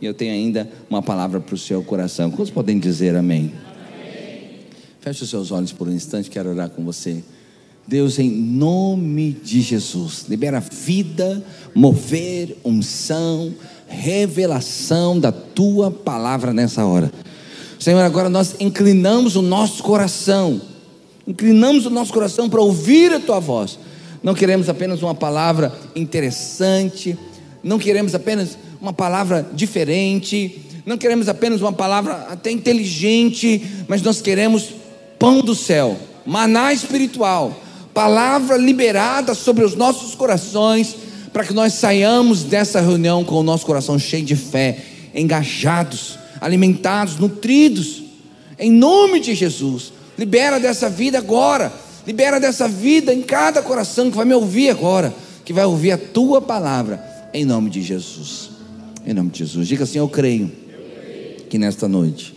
e eu tenho ainda uma palavra para o seu coração. Quantos podem dizer amém? amém? Feche os seus olhos por um instante, quero orar com você. Deus, em nome de Jesus, libera vida, mover, unção, revelação da tua palavra nessa hora. Senhor, agora nós inclinamos o nosso coração, inclinamos o nosso coração para ouvir a tua voz. Não queremos apenas uma palavra interessante, não queremos apenas uma palavra diferente, não queremos apenas uma palavra até inteligente, mas nós queremos pão do céu, maná espiritual, palavra liberada sobre os nossos corações, para que nós saiamos dessa reunião com o nosso coração cheio de fé, engajados, alimentados, nutridos, em nome de Jesus. Libera dessa vida agora, libera dessa vida em cada coração que vai me ouvir agora, que vai ouvir a tua palavra, em nome de Jesus. Em nome de Jesus. Diga assim: Eu creio que nesta noite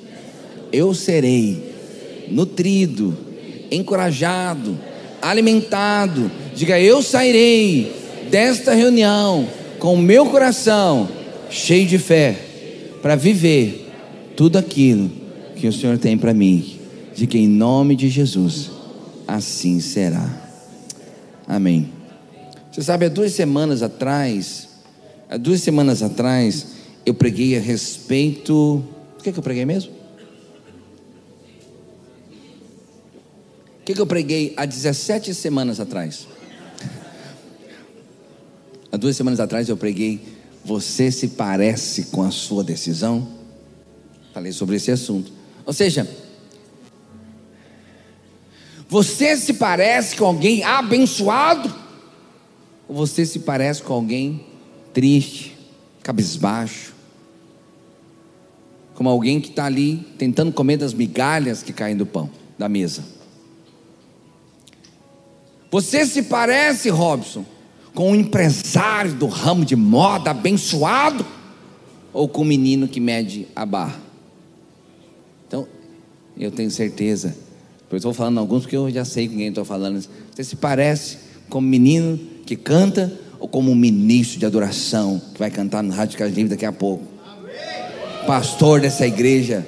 eu serei nutrido, encorajado, alimentado. Diga: Eu sairei desta reunião com o meu coração cheio de fé para viver tudo aquilo que o Senhor tem para mim. Que em nome de Jesus assim será. Amém. Você sabe, há duas semanas atrás, há duas semanas atrás, eu preguei a respeito. O que, é que eu preguei mesmo? O que, é que eu preguei há 17 semanas atrás? Há duas semanas atrás eu preguei, você se parece com a sua decisão? Falei sobre esse assunto. Ou seja, você se parece com alguém abençoado? Ou você se parece com alguém triste, cabisbaixo? Como alguém que está ali tentando comer das migalhas que caem do pão, da mesa. Você se parece, Robson, com um empresário do ramo de moda abençoado ou com um menino que mede a barra? Então, eu tenho certeza, eu estou falando alguns porque eu já sei com quem estou falando. Você se parece com um menino que canta ou como um ministro de adoração que vai cantar no Rádio Casa Livre daqui a pouco? Pastor dessa igreja.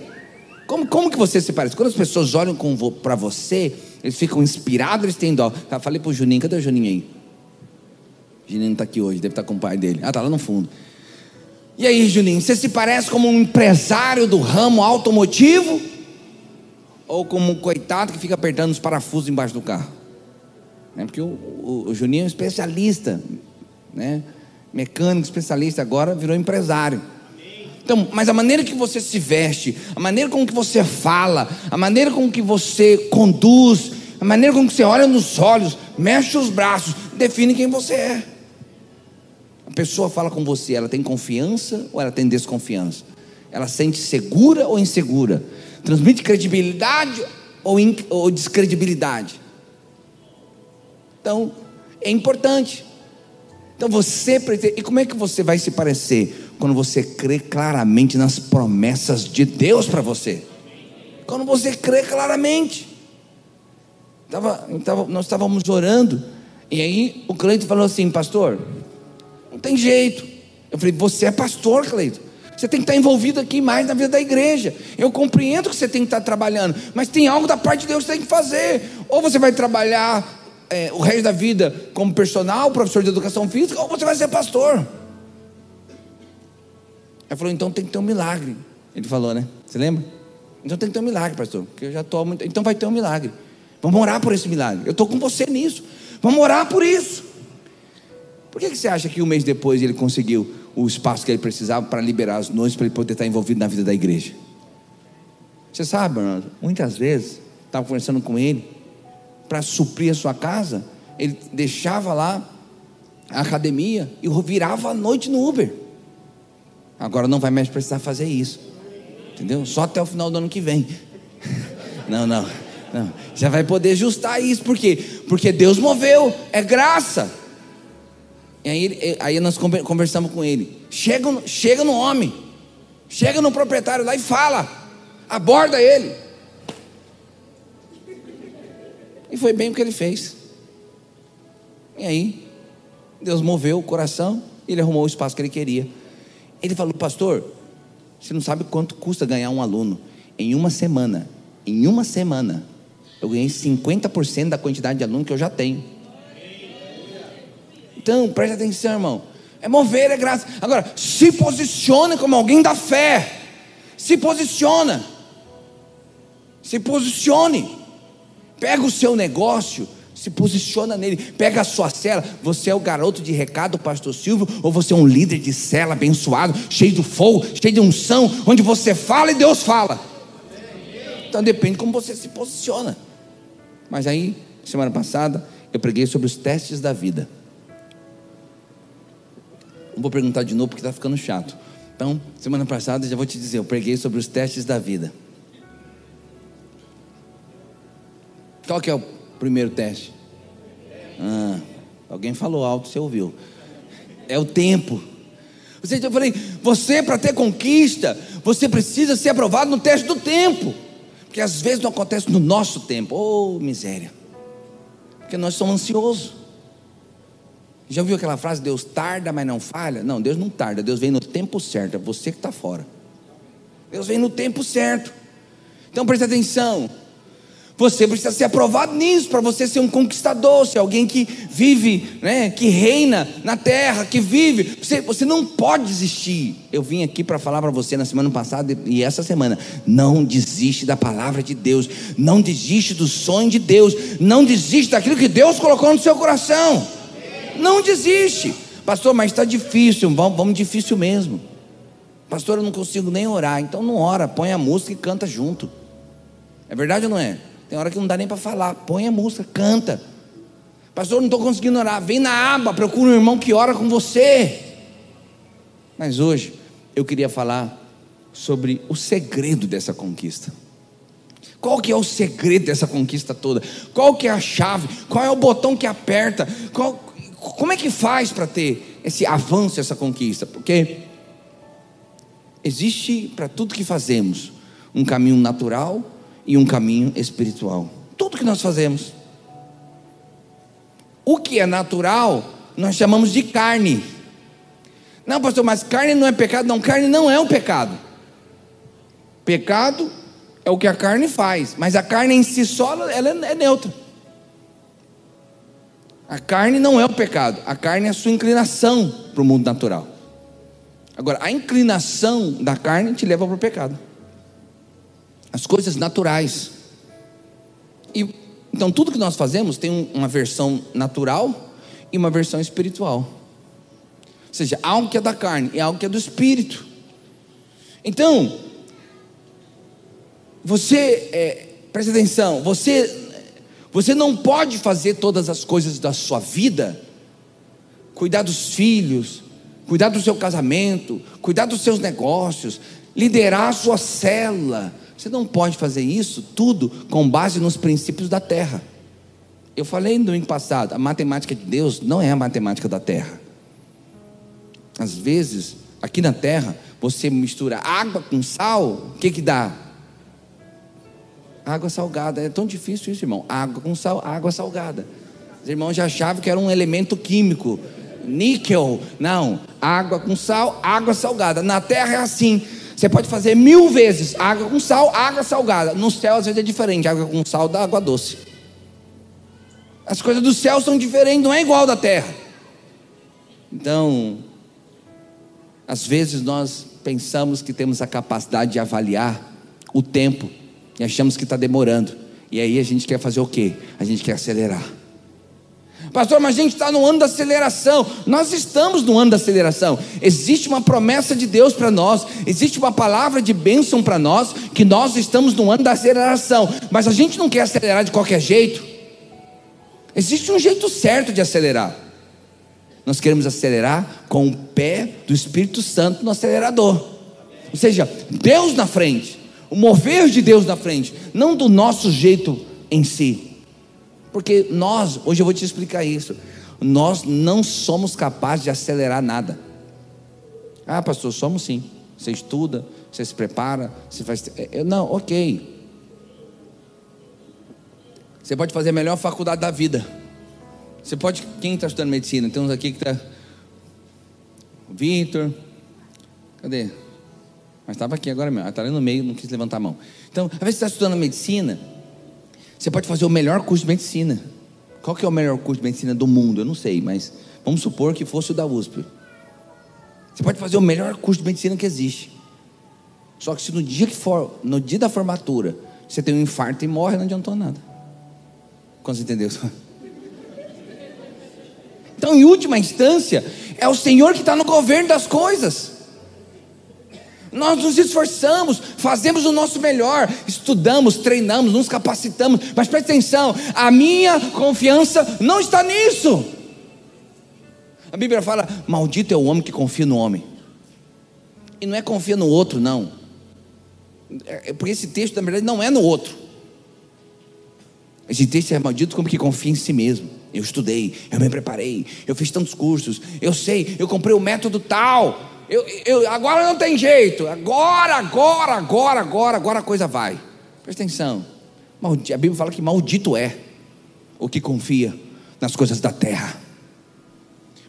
Como, como que você se parece? Quando as pessoas olham para você, eles ficam inspirados, eles têm dó. Eu falei para o Juninho, cadê o Juninho aí? Juninho está aqui hoje, deve estar tá com o pai dele. Ah, está lá no fundo. E aí, Juninho, você se parece como um empresário do ramo automotivo? Ou como um coitado que fica apertando os parafusos embaixo do carro? É porque o, o, o Juninho é um especialista, né? mecânico, especialista, agora virou empresário. Então, mas a maneira que você se veste, a maneira com que você fala, a maneira com que você conduz, a maneira com que você olha nos olhos, mexe os braços, define quem você é. A pessoa fala com você, ela tem confiança ou ela tem desconfiança? Ela sente segura ou insegura? Transmite credibilidade ou, ou descredibilidade? Então, é importante. Então você pretende, e como é que você vai se parecer? Quando você crê claramente nas promessas de Deus para você. Quando você crê claramente. Tava, tava, nós estávamos orando, e aí o Cleito falou assim, pastor, não tem jeito. Eu falei, você é pastor, Cleito. Você tem que estar envolvido aqui mais na vida da igreja. Eu compreendo que você tem que estar trabalhando, mas tem algo da parte de Deus que você tem que fazer. Ou você vai trabalhar é, o resto da vida como personal, professor de educação física, ou você vai ser pastor. Ele falou, então tem que ter um milagre. Ele falou, né? Você lembra? Então tem que ter um milagre, pastor. Porque eu já estou muito. Então vai ter um milagre. Vamos orar por esse milagre. Eu estou com você nisso. Vamos orar por isso. Por que, que você acha que um mês depois ele conseguiu o espaço que ele precisava para liberar as noites, para ele poder estar envolvido na vida da igreja? Você sabe, Bernardo, muitas vezes, estava conversando com ele, para suprir a sua casa, ele deixava lá a academia e virava a noite no Uber. Agora não vai mais precisar fazer isso. Entendeu? Só até o final do ano que vem. Não, não. Não. Já vai poder ajustar isso, por quê? Porque Deus moveu, é graça. E aí, aí nós conversamos com ele. Chega, chega no homem, chega no proprietário lá e fala, aborda ele. E foi bem o que ele fez. E aí, Deus moveu o coração, ele arrumou o espaço que ele queria. Ele falou, pastor, você não sabe quanto custa ganhar um aluno. Em uma semana, em uma semana, eu ganhei 50% da quantidade de aluno que eu já tenho. Então, preste atenção, irmão. É mover, é graça. Agora, se posicione como alguém da fé. Se posiciona. Se posicione. Pega o seu negócio, se posiciona nele. Pega a sua cela. Você é o garoto de recado, pastor Silvio, ou você é um líder de cela abençoado, cheio de fogo, cheio de unção, onde você fala e Deus fala. Então depende como você se posiciona. Mas aí, semana passada, eu preguei sobre os testes da vida. Não vou perguntar de novo porque está ficando chato. Então, semana passada já vou te dizer, eu preguei sobre os testes da vida. Qual que é o primeiro teste? Ah, alguém falou alto, você ouviu. É o tempo. Ou eu falei, você para ter conquista, você precisa ser aprovado no teste do tempo. Porque às vezes não acontece no nosso tempo. Oh, miséria. Porque nós somos ansiosos. Já ouviu aquela frase, Deus tarda, mas não falha? Não, Deus não tarda, Deus vem no tempo certo, é você que está fora. Deus vem no tempo certo. Então preste atenção. Você precisa ser aprovado nisso para você ser um conquistador, ser alguém que vive, né, que reina na terra, que vive. Você, você não pode desistir. Eu vim aqui para falar para você na semana passada e essa semana. Não desiste da palavra de Deus. Não desiste do sonho de Deus. Não desiste daquilo que Deus colocou no seu coração. Não desiste. Pastor, mas está difícil. Vamos, vamos difícil mesmo. Pastor, eu não consigo nem orar. Então não ora, põe a música e canta junto. É verdade ou não é? Tem hora que não dá nem para falar. Põe a música, canta. Pastor, não estou conseguindo orar. Vem na aba, procura um irmão que ora com você. Mas hoje eu queria falar sobre o segredo dessa conquista. Qual que é o segredo dessa conquista toda? Qual que é a chave? Qual é o botão que aperta? Qual, como é que faz para ter esse avanço, essa conquista? Porque existe para tudo que fazemos um caminho natural e um caminho espiritual. Tudo que nós fazemos. O que é natural, nós chamamos de carne. Não, pastor, mas carne não é pecado? Não, carne não é um pecado. Pecado é o que a carne faz, mas a carne em si só ela é neutra. A carne não é o pecado, a carne é a sua inclinação para o mundo natural. Agora, a inclinação da carne te leva para o pecado as coisas naturais. E, então, tudo que nós fazemos tem uma versão natural e uma versão espiritual. Ou seja, algo que é da carne e algo que é do espírito. Então, você, é, preste atenção, você, você não pode fazer todas as coisas da sua vida, cuidar dos filhos, cuidar do seu casamento, cuidar dos seus negócios, liderar a sua célula, você não pode fazer isso tudo com base nos princípios da terra. Eu falei no domingo passado, a matemática de Deus não é a matemática da terra. Às vezes, aqui na terra, você mistura água com sal, o que que dá? Água salgada. É tão difícil isso, irmão. Água com sal, água salgada. Os irmãos já achavam que era um elemento químico. Níquel. Não. Água com sal, água salgada. Na terra é assim. Você pode fazer mil vezes água com sal, água salgada. No céu às vezes é diferente, água com sal dá água doce. As coisas do céu são diferentes, não é igual da terra. Então, às vezes nós pensamos que temos a capacidade de avaliar o tempo e achamos que está demorando. E aí a gente quer fazer o quê? A gente quer acelerar. Pastor, mas a gente está no ano da aceleração. Nós estamos no ano da aceleração. Existe uma promessa de Deus para nós, existe uma palavra de bênção para nós, que nós estamos no ano da aceleração. Mas a gente não quer acelerar de qualquer jeito. Existe um jeito certo de acelerar. Nós queremos acelerar com o pé do Espírito Santo no acelerador. Ou seja, Deus na frente, o mover de Deus na frente, não do nosso jeito em si. Porque nós, hoje eu vou te explicar isso, nós não somos capazes de acelerar nada. Ah, pastor, somos sim. Você estuda, você se prepara, você faz. É, eu, não, ok. Você pode fazer a melhor faculdade da vida. Você pode. Quem está estudando medicina? Tem uns aqui que está. Vitor, Cadê? Mas estava aqui agora mesmo. Está ali no meio, não quis levantar a mão. Então, às vezes você está estudando medicina, você pode fazer o melhor curso de medicina. Qual que é o melhor curso de medicina do mundo? Eu não sei, mas vamos supor que fosse o da USP. Você pode fazer o melhor curso de medicina que existe. Só que se no dia que for, no dia da formatura, você tem um infarto e morre, não adiantou nada. Quando você entendeu? Então, em última instância, é o Senhor que está no governo das coisas. Nós nos esforçamos, fazemos o nosso melhor, estudamos, treinamos, nos capacitamos, mas preste atenção, a minha confiança não está nisso. A Bíblia fala: maldito é o homem que confia no homem, e não é confia no outro, não, é, é porque esse texto, na verdade, não é no outro, esse texto é maldito como que confia em si mesmo. Eu estudei, eu me preparei, eu fiz tantos cursos, eu sei, eu comprei o método tal. Eu, eu, agora não tem jeito. Agora, agora, agora, agora, agora a coisa vai. Presta atenção. A Bíblia fala que maldito é o que confia nas coisas da terra.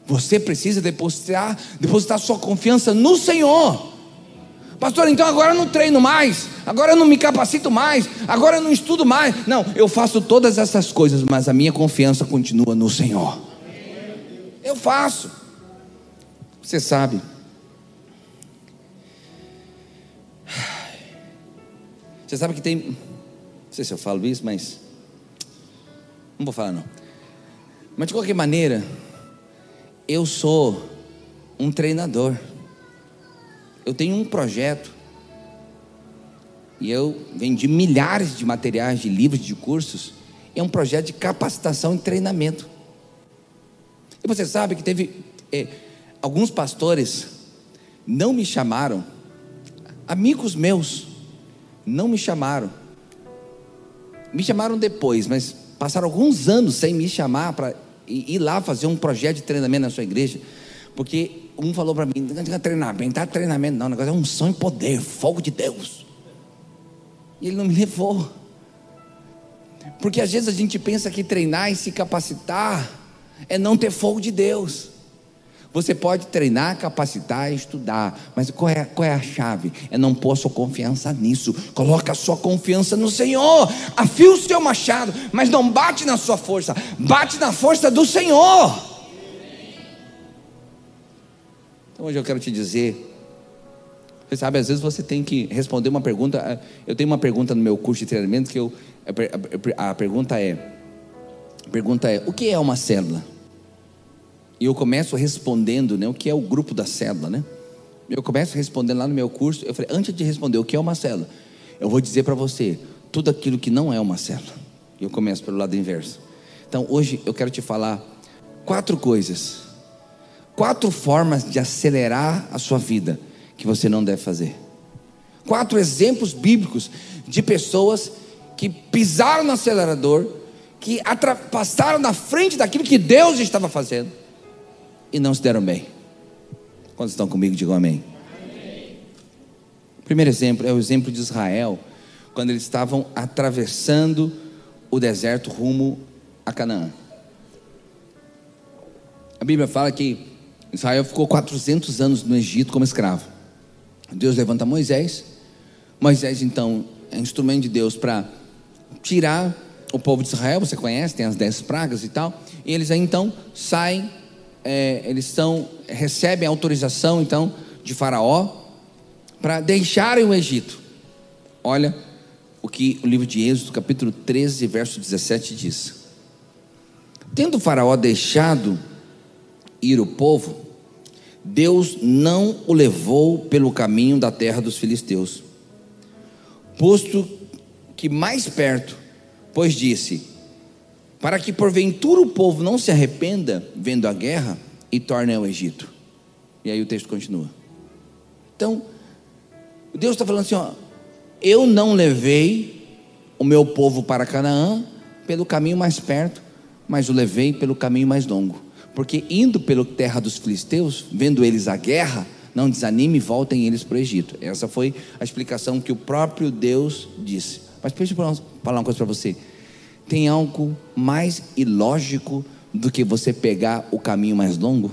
Você precisa depositar, depositar sua confiança no Senhor. Pastor, então agora eu não treino mais, agora eu não me capacito mais, agora eu não estudo mais. Não, eu faço todas essas coisas, mas a minha confiança continua no Senhor. Eu faço. Você sabe, Você sabe que tem. Não sei se eu falo isso, mas. Não vou falar não. Mas de qualquer maneira, eu sou um treinador. Eu tenho um projeto. E eu vendi milhares de materiais, de livros, de cursos. É um projeto de capacitação e treinamento. E você sabe que teve. É, alguns pastores não me chamaram, amigos meus, não me chamaram. Me chamaram depois, mas passaram alguns anos sem me chamar para ir lá fazer um projeto de treinamento na sua igreja. Porque um falou para mim: não é treinamento, não é treinamento, não, o negócio é um sonho e poder, fogo de Deus. E ele não me levou. Porque às vezes a gente pensa que treinar e se capacitar é não ter fogo de Deus. Você pode treinar, capacitar, estudar, mas qual é, qual é a chave? É não pôr sua confiança nisso. Coloca a sua confiança no Senhor. Afia o seu machado, mas não bate na sua força, bate na força do Senhor. Então hoje eu quero te dizer, você sabe, às vezes você tem que responder uma pergunta. Eu tenho uma pergunta no meu curso de treinamento que eu, a pergunta é, a pergunta é, o que é uma célula? E eu começo respondendo, né, o que é o grupo da célula, né? Eu começo respondendo lá no meu curso, eu falei, antes de responder o que é uma célula, eu vou dizer para você tudo aquilo que não é uma célula. Eu começo pelo lado inverso. Então, hoje eu quero te falar quatro coisas, quatro formas de acelerar a sua vida que você não deve fazer. Quatro exemplos bíblicos de pessoas que pisaram no acelerador, que passaram na frente daquilo que Deus estava fazendo e não se deram bem. Quando estão comigo, digam amém. amém. O primeiro exemplo é o exemplo de Israel, quando eles estavam atravessando o deserto rumo a Canaã. A Bíblia fala que Israel ficou 400 anos no Egito como escravo. Deus levanta Moisés. Moisés, então, é instrumento de Deus para tirar o povo de Israel. Você conhece, tem as dez pragas e tal. E eles aí então saem é, eles são, recebem autorização então de Faraó para deixarem o Egito. Olha o que o livro de Êxodo, capítulo 13, verso 17 diz: Tendo Faraó deixado ir o povo, Deus não o levou pelo caminho da terra dos filisteus, posto que mais perto, pois disse: para que porventura o povo não se arrependa vendo a guerra e torne ao Egito. E aí o texto continua. Então, Deus está falando assim: ó, eu não levei o meu povo para Canaã pelo caminho mais perto, mas o levei pelo caminho mais longo. Porque indo pela terra dos filisteus, vendo eles a guerra, não desanime voltem eles para o Egito. Essa foi a explicação que o próprio Deus disse. Mas deixa eu falar uma coisa para você. Tem algo mais ilógico do que você pegar o caminho mais longo?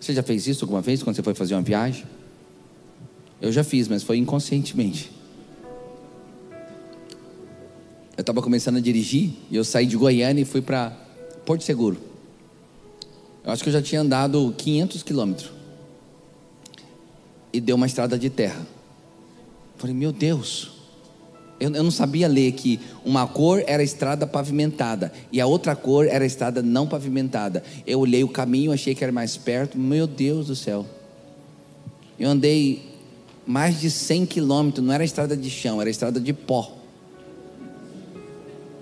Você já fez isso alguma vez quando você foi fazer uma viagem? Eu já fiz, mas foi inconscientemente. Eu estava começando a dirigir e eu saí de Goiânia e fui para Porto Seguro. Eu acho que eu já tinha andado 500 quilômetros. E deu uma estrada de terra. Falei, meu Deus. Eu, eu não sabia ler que uma cor era estrada pavimentada e a outra cor era estrada não pavimentada. Eu olhei o caminho, achei que era mais perto. Meu Deus do céu. Eu andei mais de 100 quilômetros, não era estrada de chão, era estrada de pó.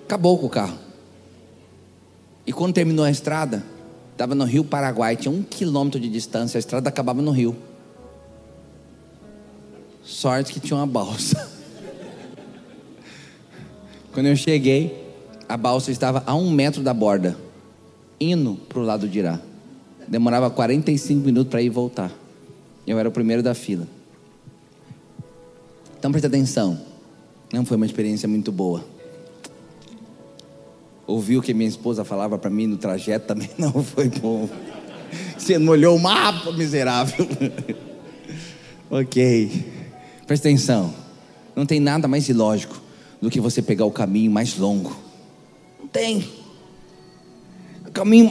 Acabou com o carro. E quando terminou a estrada, estava no Rio Paraguai, tinha um quilômetro de distância, a estrada acabava no rio. Sorte que tinha uma balsa. Quando eu cheguei, a balsa estava a um metro da borda, indo para o lado de Irá. Demorava 45 minutos para ir e voltar. Eu era o primeiro da fila. Então preste atenção. Não foi uma experiência muito boa. Ouvir o que minha esposa falava para mim no trajeto também não foi bom. Você não olhou o mapa, miserável. ok. Preste atenção. Não tem nada mais ilógico do que você pegar o caminho mais longo. Não tem. Caminho,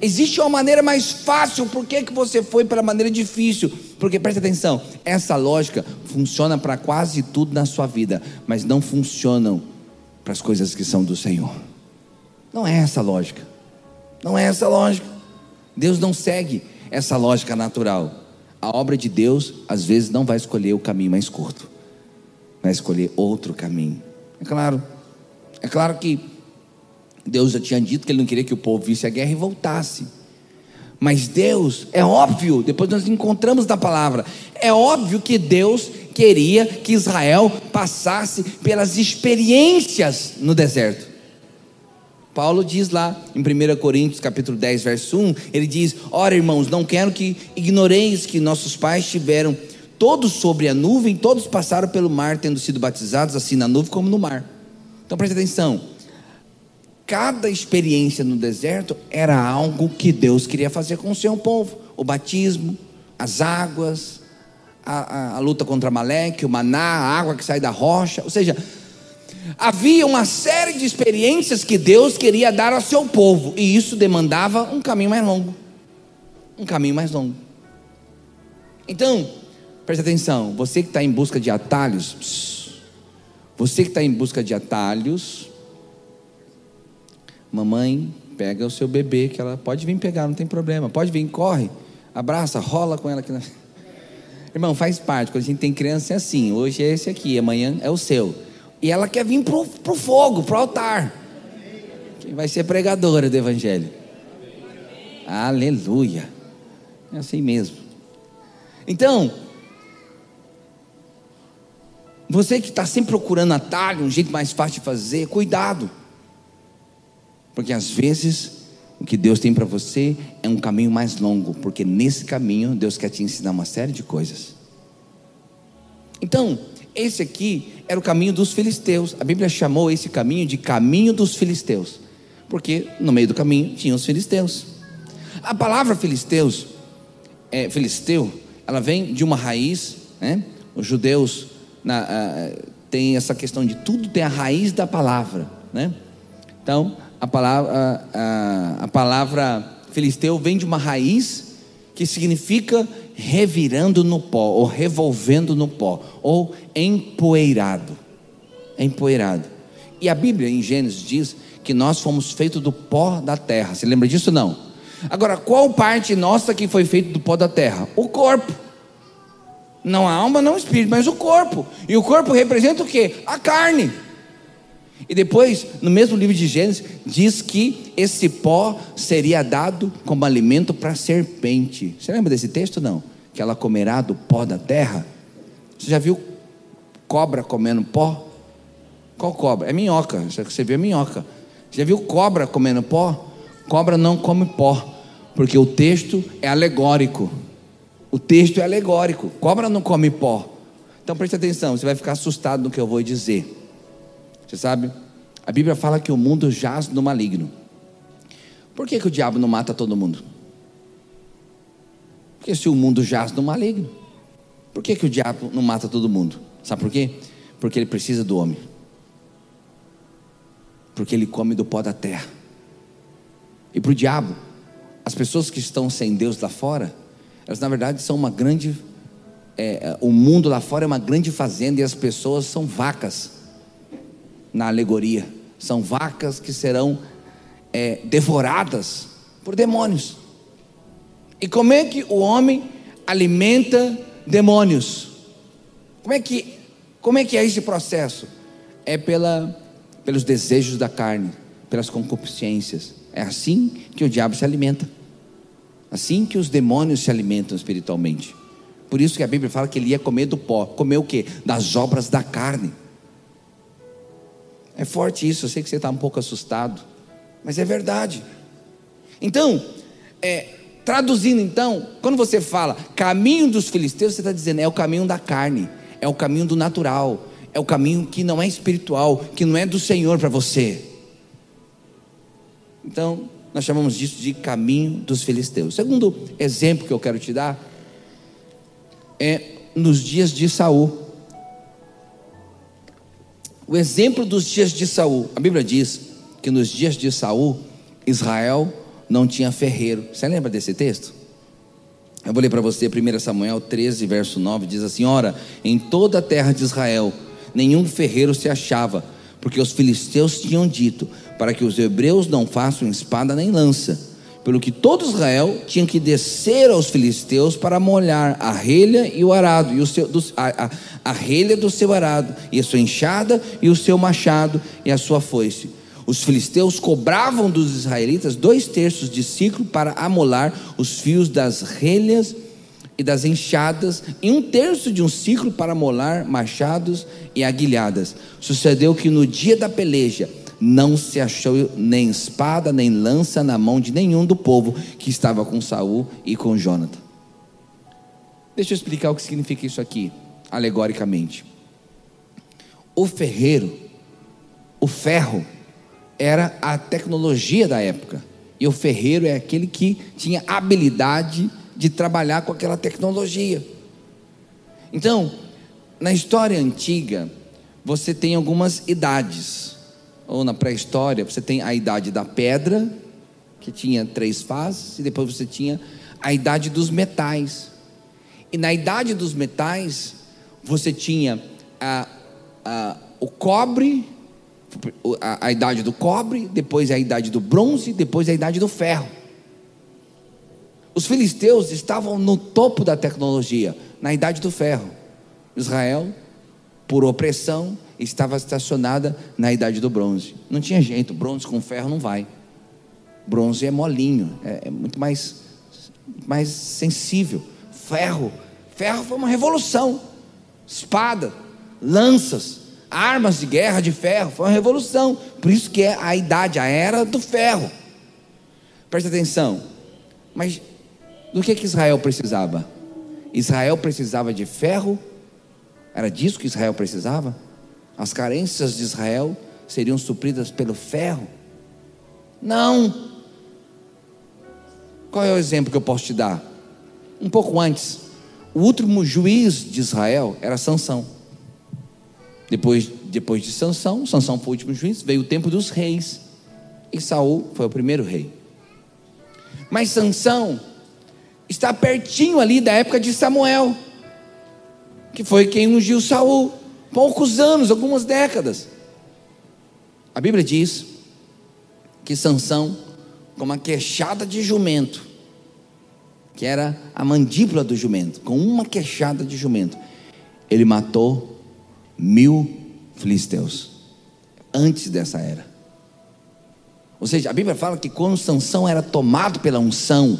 existe uma maneira mais fácil, por que, que você foi pela maneira difícil? Porque preste atenção, essa lógica funciona para quase tudo na sua vida, mas não funcionam para as coisas que são do Senhor. Não é essa lógica. Não é essa lógica. Deus não segue essa lógica natural. A obra de Deus, às vezes, não vai escolher o caminho mais curto, vai escolher outro caminho. É claro, é claro que Deus já tinha dito que Ele não queria que o povo visse a guerra e voltasse. Mas Deus, é óbvio, depois nós encontramos da palavra, é óbvio que Deus queria que Israel passasse pelas experiências no deserto. Paulo diz lá em 1 Coríntios capítulo 10, verso 1, ele diz: Ora, irmãos, não quero que ignoreis que nossos pais tiveram todos sobre a nuvem, todos passaram pelo mar, tendo sido batizados, assim na nuvem como no mar. Então preste atenção. Cada experiência no deserto era algo que Deus queria fazer com o seu povo: o batismo, as águas, a, a, a luta contra Maleque, o maná, a água que sai da rocha, ou seja, Havia uma série de experiências que Deus queria dar ao seu povo, e isso demandava um caminho mais longo. Um caminho mais longo. Então, preste atenção: você que está em busca de atalhos, você que está em busca de atalhos, mamãe, pega o seu bebê, que ela pode vir pegar, não tem problema, pode vir, corre, abraça, rola com ela aqui na. Irmão, faz parte, quando a gente tem criança é assim, hoje é esse aqui, amanhã é o seu. E ela quer vir para o fogo, para o altar. Quem vai ser pregadora do Evangelho? Aleluia. É assim mesmo. Então, você que está sempre procurando atalho, um jeito mais fácil de fazer, cuidado. Porque às vezes o que Deus tem para você é um caminho mais longo, porque nesse caminho Deus quer te ensinar uma série de coisas. Então, esse aqui era o caminho dos filisteus. A Bíblia chamou esse caminho de caminho dos filisteus, porque no meio do caminho tinham os filisteus. A palavra filisteus, é, filisteu, ela vem de uma raiz, né? Os judeus na, tem essa questão de tudo tem a raiz da palavra, né? Então, a palavra, a, a palavra filisteu vem de uma raiz que significa revirando no pó, ou revolvendo no pó, ou empoeirado. Empoeirado. E a Bíblia em Gênesis diz que nós fomos feitos do pó da terra. Você lembra disso não? Agora, qual parte nossa que foi feita do pó da terra? O corpo. Não a alma, não o espírito, mas o corpo. E o corpo representa o que? A carne. E depois, no mesmo livro de Gênesis, diz que esse pó seria dado como alimento para a serpente. Você lembra desse texto? Não. Que ela comerá do pó da terra. Você já viu cobra comendo pó? Qual cobra? É minhoca. Você viu a minhoca. Você já viu cobra comendo pó? Cobra não come pó, porque o texto é alegórico. O texto é alegórico. Cobra não come pó. Então preste atenção, você vai ficar assustado no que eu vou dizer. Você sabe? A Bíblia fala que o mundo jaz no maligno. Por que, que o diabo não mata todo mundo? Porque se o mundo jaz no maligno, Por que, que o diabo não mata todo mundo? Sabe por quê? Porque ele precisa do homem. Porque ele come do pó da terra. E para o diabo, as pessoas que estão sem Deus lá fora, elas na verdade são uma grande. É, o mundo lá fora é uma grande fazenda e as pessoas são vacas, na alegoria. São vacas que serão é, devoradas por demônios. E como é que o homem alimenta demônios? Como é que, como é, que é esse processo? É pela, pelos desejos da carne, pelas concupiscências. É assim que o diabo se alimenta. Assim que os demônios se alimentam espiritualmente. Por isso que a Bíblia fala que ele ia comer do pó. Comer o que? Das obras da carne. É forte isso, eu sei que você está um pouco assustado, mas é verdade. Então, é, traduzindo então, quando você fala caminho dos filisteus, você está dizendo é o caminho da carne, é o caminho do natural, é o caminho que não é espiritual, que não é do Senhor para você. Então, nós chamamos disso de caminho dos filisteus. Segundo exemplo que eu quero te dar é nos dias de Saul. O exemplo dos dias de Saul. A Bíblia diz que nos dias de Saul, Israel não tinha ferreiro. Você lembra desse texto? Eu vou ler para você 1 Samuel 13, verso 9, diz assim: Ora, em toda a terra de Israel, nenhum ferreiro se achava, porque os filisteus tinham dito: para que os hebreus não façam espada nem lança. Pelo que todo Israel tinha que descer aos filisteus para molhar a relha e o arado, e o seu, do, a, a, a relha do seu arado, e a sua enxada, e o seu machado, e a sua foice. Os filisteus cobravam dos israelitas dois terços de ciclo para amolar os fios das relhas e das enxadas, e um terço de um ciclo para molar machados e aguilhadas. Sucedeu que no dia da peleja não se achou nem espada nem lança na mão de nenhum do povo que estava com Saul e com Jonathan. Deixa eu explicar o que significa isso aqui, alegoricamente. O ferreiro, o ferro, era a tecnologia da época. E o ferreiro é aquele que tinha habilidade de trabalhar com aquela tecnologia. Então, na história antiga, você tem algumas idades. Ou na pré-história, você tem a idade da pedra, que tinha três fases, e depois você tinha a idade dos metais. E na idade dos metais, você tinha a, a, o cobre, a, a idade do cobre, depois a idade do bronze, depois a idade do ferro. Os filisteus estavam no topo da tecnologia, na idade do ferro. Israel, por opressão, estava estacionada na idade do bronze. Não tinha jeito, bronze com ferro não vai. Bronze é molinho, é, é muito mais, mais sensível. Ferro, ferro foi uma revolução. Espada, lanças, armas de guerra de ferro, foi uma revolução. Por isso que é a idade, a era do ferro. Preste atenção. Mas do que, que Israel precisava? Israel precisava de ferro? Era disso que Israel precisava? As carências de Israel seriam supridas pelo ferro? Não. Qual é o exemplo que eu posso te dar? Um pouco antes, o último juiz de Israel era Sansão. Depois, depois de Sansão, Sansão foi o último juiz, veio o tempo dos reis. E Saul foi o primeiro rei. Mas Sansão está pertinho ali da época de Samuel, que foi quem ungiu Saul. Poucos anos, algumas décadas. A Bíblia diz que Sansão, com uma queixada de jumento, que era a mandíbula do jumento, com uma queixada de jumento, ele matou mil filisteus antes dessa era. Ou seja, a Bíblia fala que quando Sansão era tomado pela unção,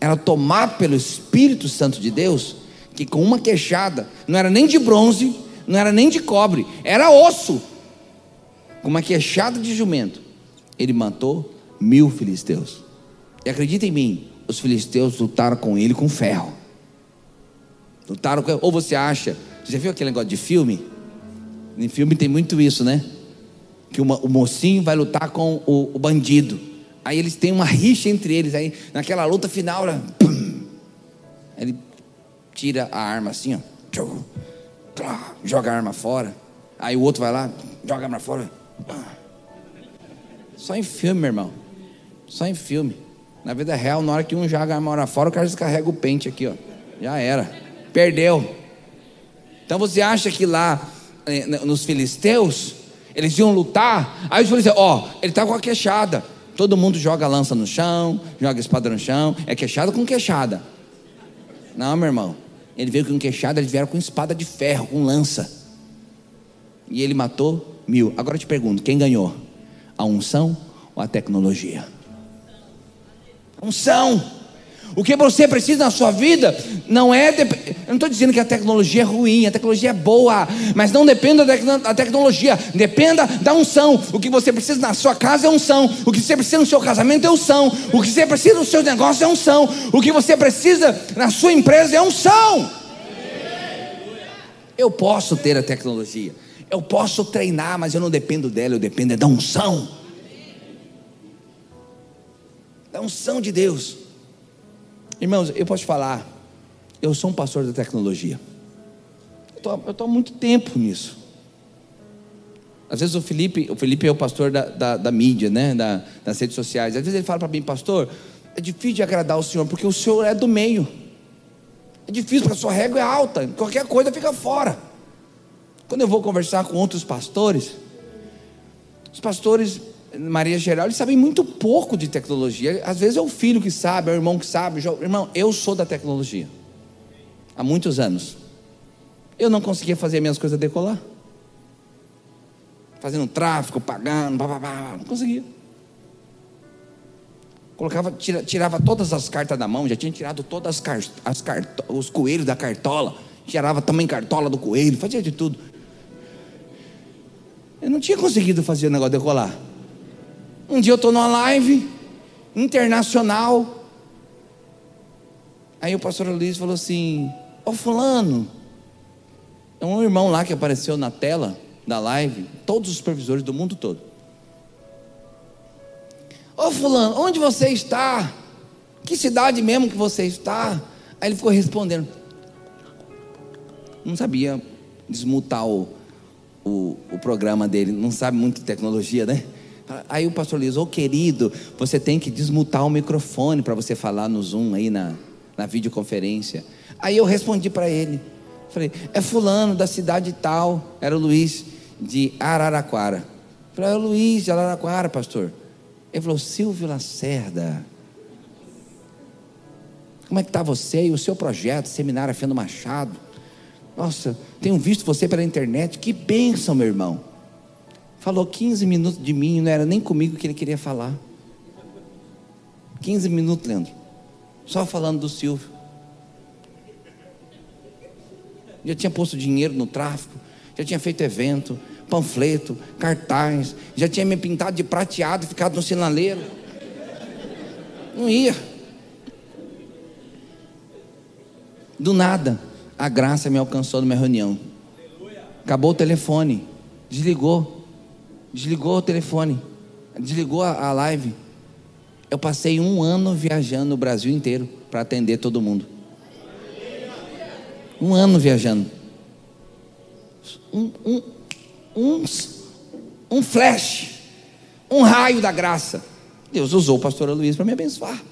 era tomado pelo Espírito Santo de Deus, que com uma queixada, não era nem de bronze, não era nem de cobre, era osso, com uma queixada de jumento, ele matou mil filisteus. E acredita em mim, os filisteus lutaram com ele com ferro. Lutaram com Ou você acha, você já viu aquele negócio de filme? Em filme tem muito isso, né? Que uma, o mocinho vai lutar com o, o bandido. Aí eles têm uma rixa entre eles. Aí naquela luta final, pum, ele tira a arma assim, ó. Joga a arma fora. Aí o outro vai lá, joga a arma fora. Só em filme, meu irmão. Só em filme. Na vida real, na hora que um joga a arma fora, o cara descarrega o pente aqui, ó. Já era. Perdeu. Então você acha que lá eh, nos filisteus, eles iam lutar, aí os filisteus, ó, ele está com a queixada. Todo mundo joga a lança no chão, joga a espada no chão, é queixada com queixada. Não, meu irmão. Ele veio com queixada, eles vieram com espada de ferro, com lança. E ele matou mil. Agora eu te pergunto: quem ganhou? A unção ou a tecnologia? Unção. O que você precisa na sua vida não é. De... Eu não estou dizendo que a tecnologia é ruim, a tecnologia é boa, mas não dependa da tecnologia, dependa da unção. O que você precisa na sua casa é unção, o que você precisa no seu casamento é unção, o que você precisa no seu negócio é unção, o que você precisa na sua empresa é unção. Eu posso ter a tecnologia, eu posso treinar, mas eu não dependo dela, eu dependo da unção. Da unção de Deus. Irmãos, eu posso falar, eu sou um pastor da tecnologia. Eu estou há muito tempo nisso. Às vezes o Felipe, o Felipe é o pastor da, da, da mídia, né? Da, das redes sociais. Às vezes ele fala para mim, pastor, é difícil de agradar o senhor, porque o senhor é do meio. É difícil, porque a sua régua é alta, qualquer coisa fica fora. Quando eu vou conversar com outros pastores, os pastores Maria Geral, eles sabem muito pouco de tecnologia. Às vezes é o filho que sabe, é o irmão que sabe. Irmão, eu sou da tecnologia. Há muitos anos. Eu não conseguia fazer minhas coisas decolar. Fazendo tráfico, pagando, blá, blá, blá, não conseguia. Colocava, tira, tirava todas as cartas da mão, já tinha tirado todas as, as os coelhos da cartola, tirava também cartola do coelho, fazia de tudo. Eu não tinha conseguido fazer o negócio decolar. Um dia eu estou numa live internacional. Aí o pastor Luiz falou assim: Ô Fulano, é um irmão lá que apareceu na tela da live, todos os supervisores do mundo todo. Ô Fulano, onde você está? Que cidade mesmo que você está? Aí ele ficou respondendo. Não sabia desmutar o, o, o programa dele, não sabe muito de tecnologia, né? Aí o pastor diz: Ô oh, querido, você tem que desmutar o microfone para você falar no Zoom aí na, na videoconferência. Aí eu respondi para ele: Falei, é Fulano da cidade tal. Era o Luiz de Araraquara. Falei, é o Luiz de Araraquara, pastor. Ele falou: Silvio Lacerda. Como é que está você e o seu projeto, Seminário Afendo Machado? Nossa, tenho visto você pela internet. Que bênção, meu irmão. Falou 15 minutos de mim, não era nem comigo que ele queria falar. 15 minutos, Leandro. Só falando do Silvio. Já tinha posto dinheiro no tráfico, já tinha feito evento, panfleto, cartaz, já tinha me pintado de prateado e ficado no sinaleiro. Não ia. Do nada, a graça me alcançou numa reunião. Acabou o telefone, desligou. Desligou o telefone, desligou a, a live. Eu passei um ano viajando o Brasil inteiro para atender todo mundo. Um ano viajando. Um, um, um, um flash, um raio da graça. Deus usou o pastor Luiz para me abençoar.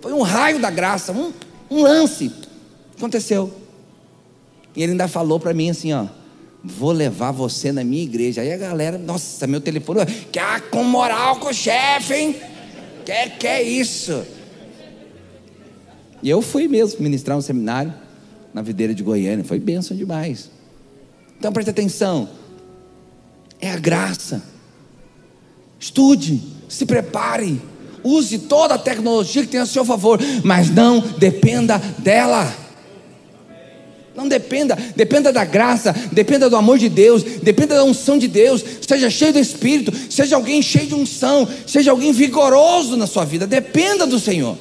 Foi um raio da graça, um, um lance. Aconteceu. E ele ainda falou para mim assim: ó, Vou levar você na minha igreja. Aí a galera, nossa, meu telefone, que ah, com moral com o chefe, hein? Que que é isso? E eu fui mesmo ministrar um seminário na videira de Goiânia. Foi bênção demais. Então preste atenção. É a graça. Estude, se prepare, use toda a tecnologia que tem a seu favor, mas não dependa dela. Não dependa, dependa da graça, dependa do amor de Deus, dependa da unção de Deus. Seja cheio do Espírito, seja alguém cheio de unção, seja alguém vigoroso na sua vida. Dependa do Senhor.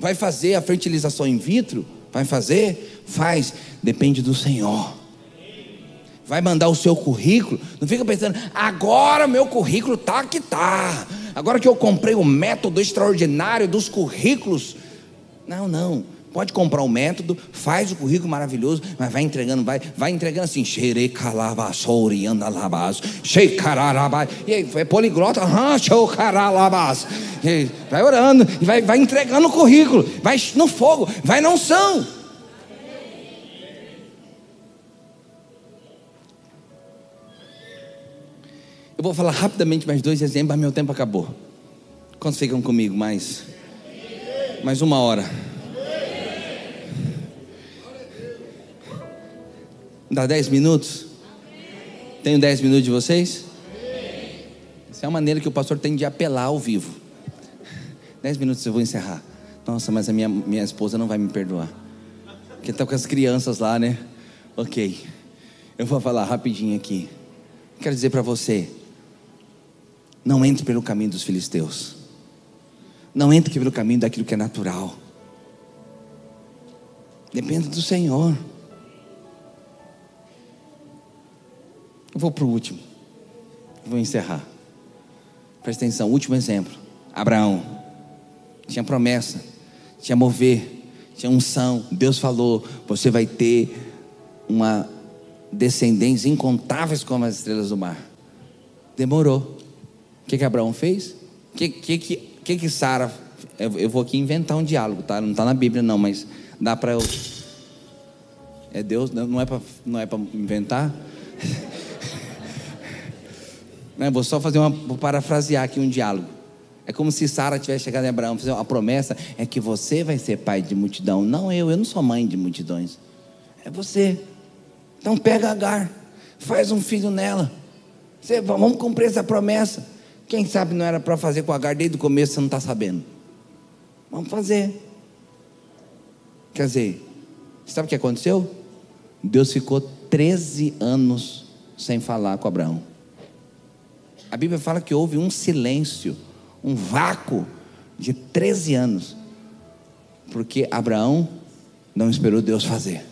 Vai fazer a fertilização in vitro? Vai fazer? Faz. Depende do Senhor. Vai mandar o seu currículo. Não fica pensando, agora meu currículo tá que tá. Agora que eu comprei o método extraordinário dos currículos Não, não. Pode comprar o um método, faz o currículo maravilhoso, mas vai entregando, vai, vai entregando assim, xerecalavassori andalabas, xeicararabas, e aí é poliglota, aham, xoucaralabas, vai orando, e vai, vai entregando o currículo, vai no fogo, vai na unção. Eu vou falar rapidamente mais dois exemplos, mas meu tempo acabou. Quantos ficam comigo? Mais, mais uma hora. Dá dez minutos? Tenho dez minutos de vocês? Essa é a maneira que o pastor tem de apelar ao vivo. Dez minutos eu vou encerrar. Nossa, mas a minha, minha esposa não vai me perdoar. Porque está com as crianças lá, né? Ok. Eu vou falar rapidinho aqui. Quero dizer para você: não entre pelo caminho dos filisteus. Não entre pelo caminho daquilo que é natural. Dependa do Senhor. Eu vou para o último. Vou encerrar. Presta atenção, último exemplo. Abraão. Tinha promessa, tinha mover, tinha unção. Deus falou: você vai ter uma descendência incontáveis como as estrelas do mar. Demorou que, que Abraão fez? O que, que, que, que, que Sara. Eu, eu vou aqui inventar um diálogo, tá? Não está na Bíblia, não, mas dá para eu. É Deus, não é para é inventar. Não, vou só fazer uma, vou parafrasear aqui um diálogo. É como se Sara tivesse chegado em Abraão, fazer a promessa é que você vai ser pai de multidão, não eu, eu não sou mãe de multidões. É você. Então pega Agar, faz um filho nela. Você, vamos cumprir essa promessa. Quem sabe não era para fazer com Agar desde o começo, você não está sabendo. Vamos fazer. Quer dizer, sabe o que aconteceu? Deus ficou 13 anos sem falar com Abraão. A Bíblia fala que houve um silêncio, um vácuo de 13 anos, porque Abraão não esperou Deus fazer.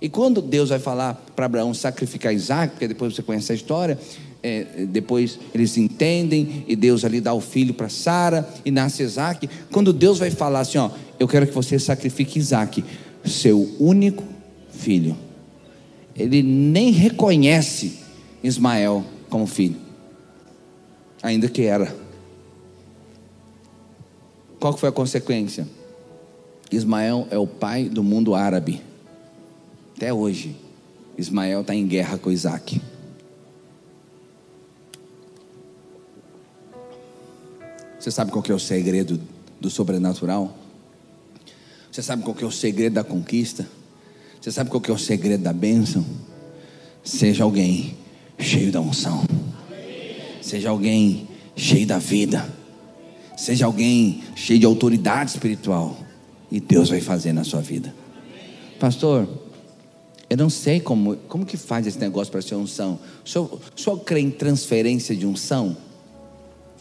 E quando Deus vai falar para Abraão sacrificar Isaac, porque depois você conhece a história, é, depois eles entendem e Deus ali dá o filho para Sara e nasce Isaac. Quando Deus vai falar assim: Ó, eu quero que você sacrifique Isaac, seu único filho. Ele nem reconhece Ismael como filho, ainda que era. Qual foi a consequência? Ismael é o pai do mundo árabe. Até hoje, Ismael está em guerra com Isaac. Você sabe qual que é o segredo do sobrenatural? Você sabe qual que é o segredo da conquista? Você sabe qual que é o segredo da bênção? Seja alguém cheio da unção. Seja alguém cheio da vida. Seja alguém cheio de autoridade espiritual. E Deus vai fazer na sua vida. Pastor, eu não sei como, como que faz esse negócio para ser unção. O senhor, o senhor crê em transferência de unção?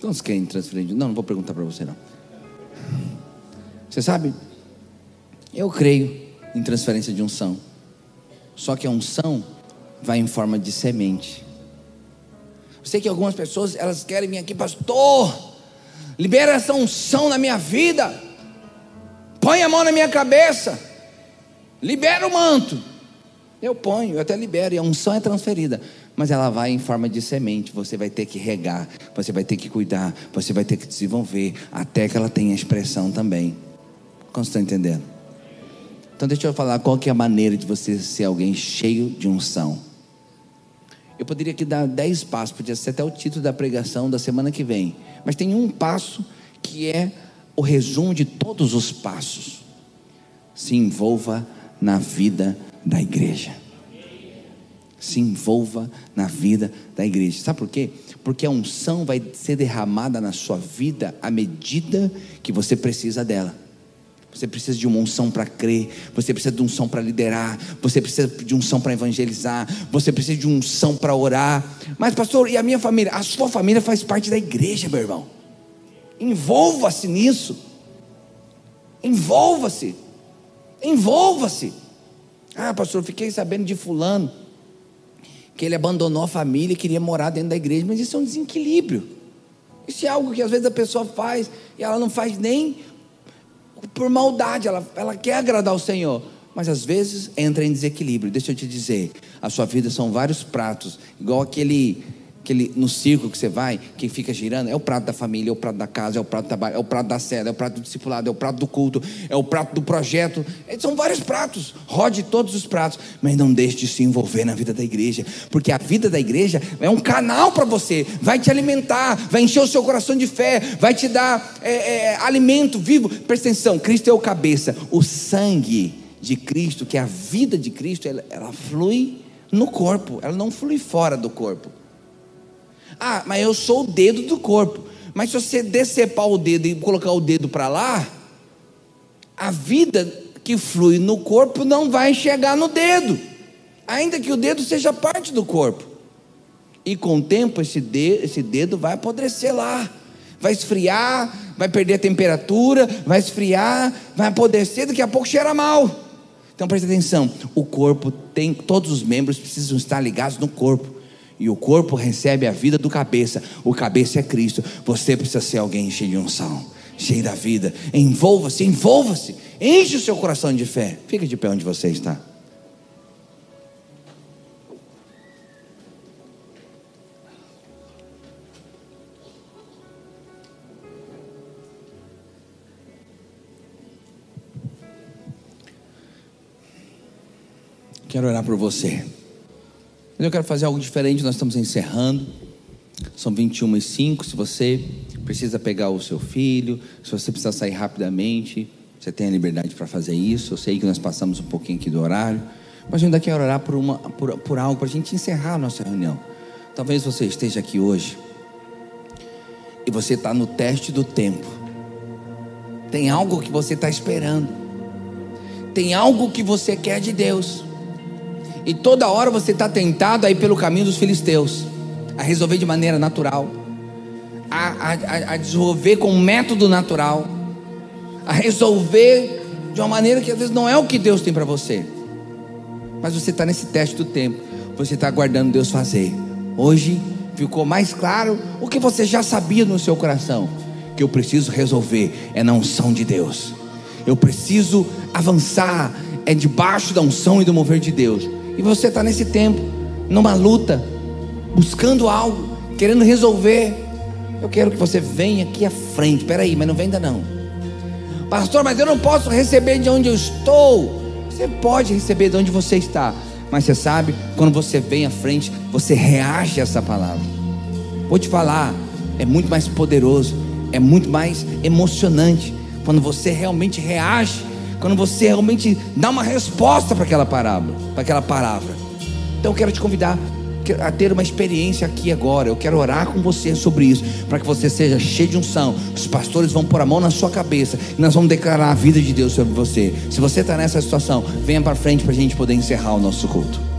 Quantos querem transferir? Não, não vou perguntar para você não. Você sabe? Eu creio em transferência de unção. Só que a unção vai em forma de semente. Sei que algumas pessoas elas querem vir aqui, pastor. Libera essa unção na minha vida. Põe a mão na minha cabeça. Libera o manto. Eu ponho, eu até libero, e a unção é transferida mas ela vai em forma de semente. Você vai ter que regar, você vai ter que cuidar, você vai ter que desenvolver, até que ela tenha expressão também. Como está entendendo? Então deixa eu falar qual que é a maneira de você ser alguém cheio de unção. Eu poderia aqui dar dez passos, podia ser até o título da pregação da semana que vem. Mas tem um passo que é o resumo de todos os passos. Se envolva na vida da igreja se envolva na vida da igreja. Sabe por quê? Porque a unção vai ser derramada na sua vida à medida que você precisa dela. Você precisa de uma unção para crer, você precisa de unção para liderar, você precisa de unção para evangelizar, você precisa de unção para orar. Mas, pastor, e a minha família? A sua família faz parte da igreja, meu irmão. Envolva-se nisso. Envolva-se. Envolva-se. Ah, pastor, fiquei sabendo de fulano que ele abandonou a família e queria morar dentro da igreja, mas isso é um desequilíbrio. Isso é algo que às vezes a pessoa faz e ela não faz nem por maldade, ela, ela quer agradar o Senhor, mas às vezes entra em desequilíbrio. Deixa eu te dizer, a sua vida são vários pratos, igual aquele aquele, no circo que você vai, que fica girando, é o prato da família, é o prato da casa, é o prato do trabalho, é o prato da cela, é o prato do discipulado, é o prato do culto, é o prato do projeto. É, são vários pratos. Rode todos os pratos, mas não deixe de se envolver na vida da igreja, porque a vida da igreja é um canal para você, vai te alimentar, vai encher o seu coração de fé, vai te dar é, é, alimento vivo. Presta atenção, Cristo é o cabeça, o sangue de Cristo, que é a vida de Cristo, ela, ela flui no corpo, ela não flui fora do corpo. Ah, mas eu sou o dedo do corpo. Mas se você decepar o dedo e colocar o dedo para lá, a vida que flui no corpo não vai chegar no dedo, ainda que o dedo seja parte do corpo. E com o tempo esse dedo, esse dedo vai apodrecer lá, vai esfriar, vai perder a temperatura, vai esfriar, vai apodrecer, daqui a pouco cheira mal. Então preste atenção, o corpo tem, todos os membros precisam estar ligados no corpo. E o corpo recebe a vida do cabeça. O cabeça é Cristo. Você precisa ser alguém cheio de unção, cheio da vida. Envolva-se, envolva-se. Enche o seu coração de fé. Fica de pé onde você está. Quero orar por você. Mas eu quero fazer algo diferente, nós estamos encerrando. São 21 e 5. Se você precisa pegar o seu filho, se você precisa sair rapidamente, você tem a liberdade para fazer isso. Eu sei que nós passamos um pouquinho aqui do horário, mas eu ainda quero orar por, uma, por, por algo para a gente encerrar a nossa reunião. Talvez você esteja aqui hoje e você está no teste do tempo. Tem algo que você está esperando. Tem algo que você quer de Deus. E toda hora você está tentado a ir pelo caminho dos filisteus, a resolver de maneira natural, a, a, a desenvolver com um método natural, a resolver de uma maneira que às vezes não é o que Deus tem para você. Mas você está nesse teste do tempo, você está aguardando Deus fazer. Hoje ficou mais claro o que você já sabia no seu coração: que eu preciso resolver é na unção de Deus. Eu preciso avançar é debaixo da unção e do mover de Deus. E você está nesse tempo, numa luta, buscando algo, querendo resolver. Eu quero que você venha aqui à frente. Espera aí, mas não vem ainda não. Pastor, mas eu não posso receber de onde eu estou. Você pode receber de onde você está. Mas você sabe, quando você vem à frente, você reage a essa palavra. Vou te falar, é muito mais poderoso, é muito mais emocionante quando você realmente reage quando você realmente dá uma resposta para aquela parábola, para aquela palavra. Então eu quero te convidar a ter uma experiência aqui agora. Eu quero orar com você sobre isso, para que você seja cheio de unção. Os pastores vão pôr a mão na sua cabeça e nós vamos declarar a vida de Deus sobre você. Se você está nessa situação, venha para frente para a gente poder encerrar o nosso culto.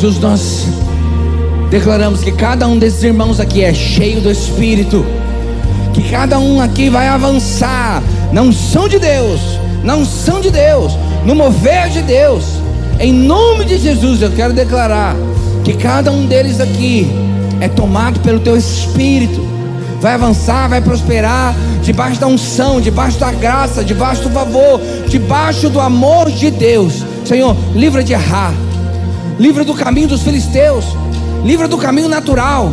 Jesus, nós declaramos que cada um desses irmãos aqui é cheio do Espírito, que cada um aqui vai avançar na unção de Deus, na unção de Deus, no mover de Deus. Em nome de Jesus, eu quero declarar que cada um deles aqui é tomado pelo Teu Espírito, vai avançar, vai prosperar, debaixo da unção, debaixo da graça, debaixo do favor, debaixo do amor de Deus. Senhor, livra de errar, livra do caminho dos filisteus, livra do caminho natural,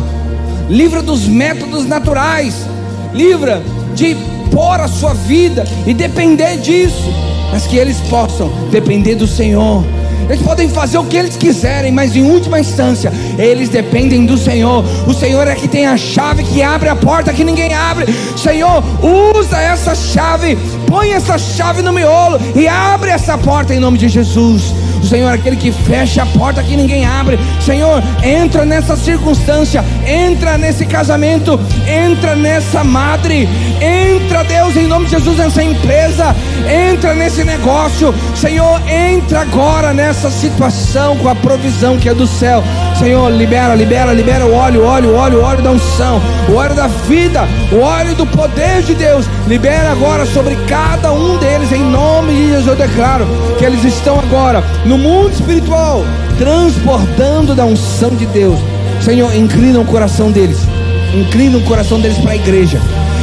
livra dos métodos naturais, livra de pôr a sua vida e depender disso, mas que eles possam depender do Senhor eles podem fazer o que eles quiserem, mas em última instância, eles dependem do Senhor. O Senhor é que tem a chave que abre a porta que ninguém abre. Senhor, usa essa chave, põe essa chave no miolo e abre essa porta em nome de Jesus. Senhor aquele que fecha a porta que ninguém abre. Senhor, entra nessa circunstância, entra nesse casamento, entra nessa madre, entra, Deus, em nome de Jesus, nessa empresa, entra nesse negócio. Senhor, entra agora nessa situação com a provisão que é do céu. Senhor, libera, libera, libera o óleo, o óleo, o óleo, óleo da unção, o óleo da vida, o óleo do poder de Deus. Libera agora sobre cada um deles, em nome de Jesus. Eu declaro que eles estão agora no mundo espiritual, transbordando da unção de Deus. Senhor, inclina o coração deles, inclina o coração deles para a igreja,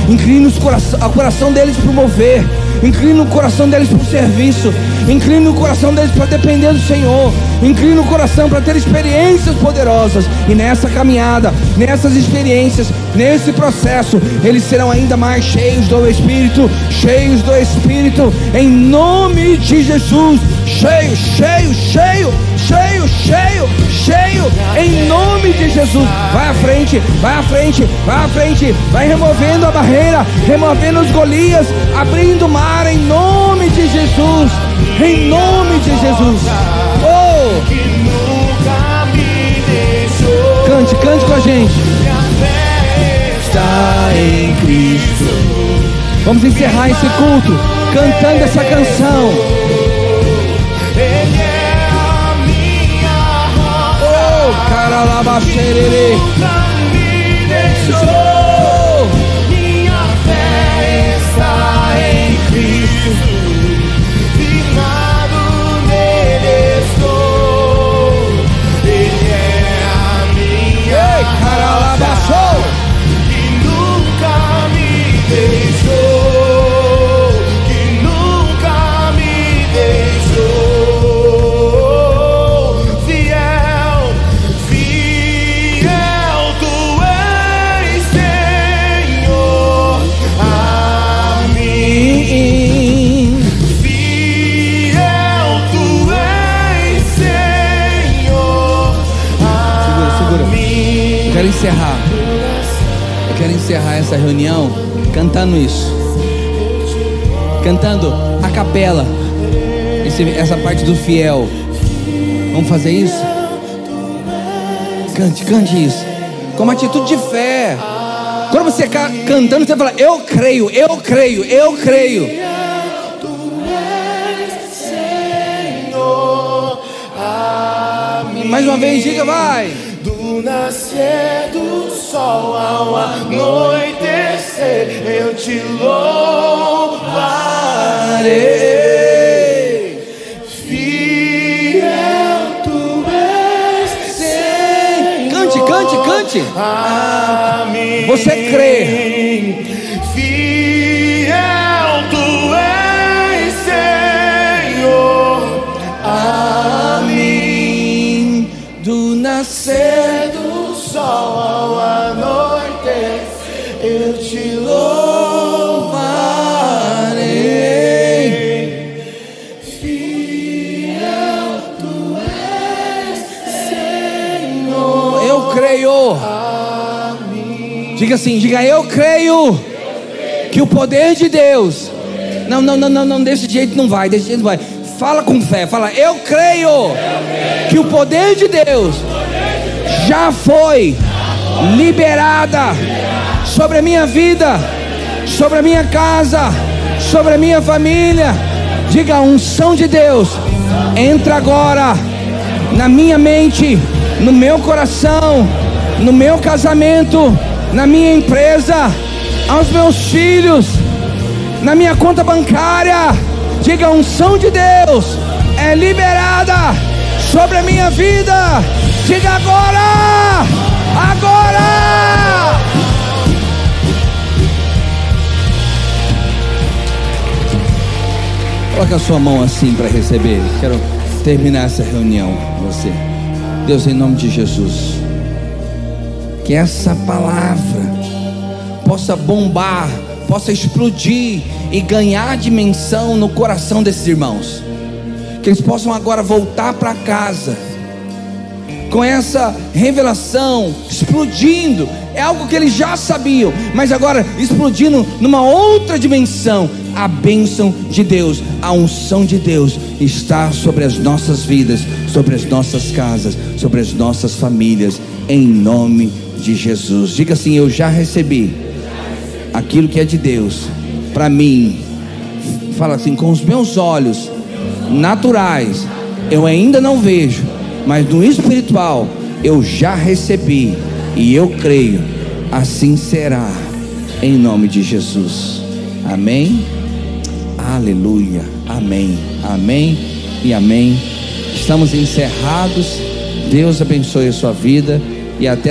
inclina o coração, o coração deles para o mover, inclina o coração deles para o serviço, inclina o coração deles para depender do Senhor, inclina o coração para ter experiências poderosas, e nessa caminhada, nessas experiências, nesse processo, eles serão ainda mais cheios do Espírito, cheios do Espírito, em nome de Jesus, cheio, cheio, cheio, cheio, cheio, cheio, em nome de Jesus. Vai à frente, vai à frente, vai à frente, vai removendo a barreira, removendo os Golias, abrindo o mar em nome de Jesus, em nome de Jesus. Oh, cante, cante com a gente. Está em Cristo. Vamos encerrar esse culto cantando essa canção. Ele é a minha rocha. Oh, caralabaxerere. Nunca encerrar essa reunião cantando isso. Cantando a capela. Esse- essa parte do fiel. Vamos fazer isso? Cante, cante isso. Com uma atitude de fé. Quando você ca cantando, você fala: Eu creio, eu creio, eu creio. Mais uma vez, diga, vai. Do nascer do sol ao anoitecer, eu te louvarei. Fiel tu és, Cante, cante, cante. a mim. Você crê. Fiel tu és, Senhor, a mim. Do nascer. Diga assim, diga eu creio que o poder de Deus. Não, não, não, não, não, desse jeito não vai, desse jeito não vai. Fala com fé, fala, eu creio que o poder de Deus já foi liberada sobre a minha vida, sobre a minha casa, sobre a minha família. Diga a unção de Deus, entra agora na minha mente, no meu coração, no meu casamento, na minha empresa, aos meus filhos, na minha conta bancária. Diga a unção de Deus é liberada sobre a minha vida. Diga agora! Agora! Coloque a sua mão assim para receber. Quero terminar essa reunião com você. Deus, em nome de Jesus, que essa palavra possa bombar, possa explodir e ganhar dimensão no coração desses irmãos. que eles possam agora voltar para casa com essa revelação explodindo. É algo que eles já sabiam, mas agora explodindo numa outra dimensão. A bênção de Deus, a unção de Deus está sobre as nossas vidas, sobre as nossas casas, sobre as nossas famílias, em nome de Jesus. Diga assim: Eu já recebi aquilo que é de Deus para mim. Fala assim: com os meus olhos naturais, eu ainda não vejo, mas no espiritual eu já recebi e eu creio, assim será, em nome de Jesus. Amém. Aleluia. Amém. Amém e amém. Estamos encerrados. Deus abençoe a sua vida e até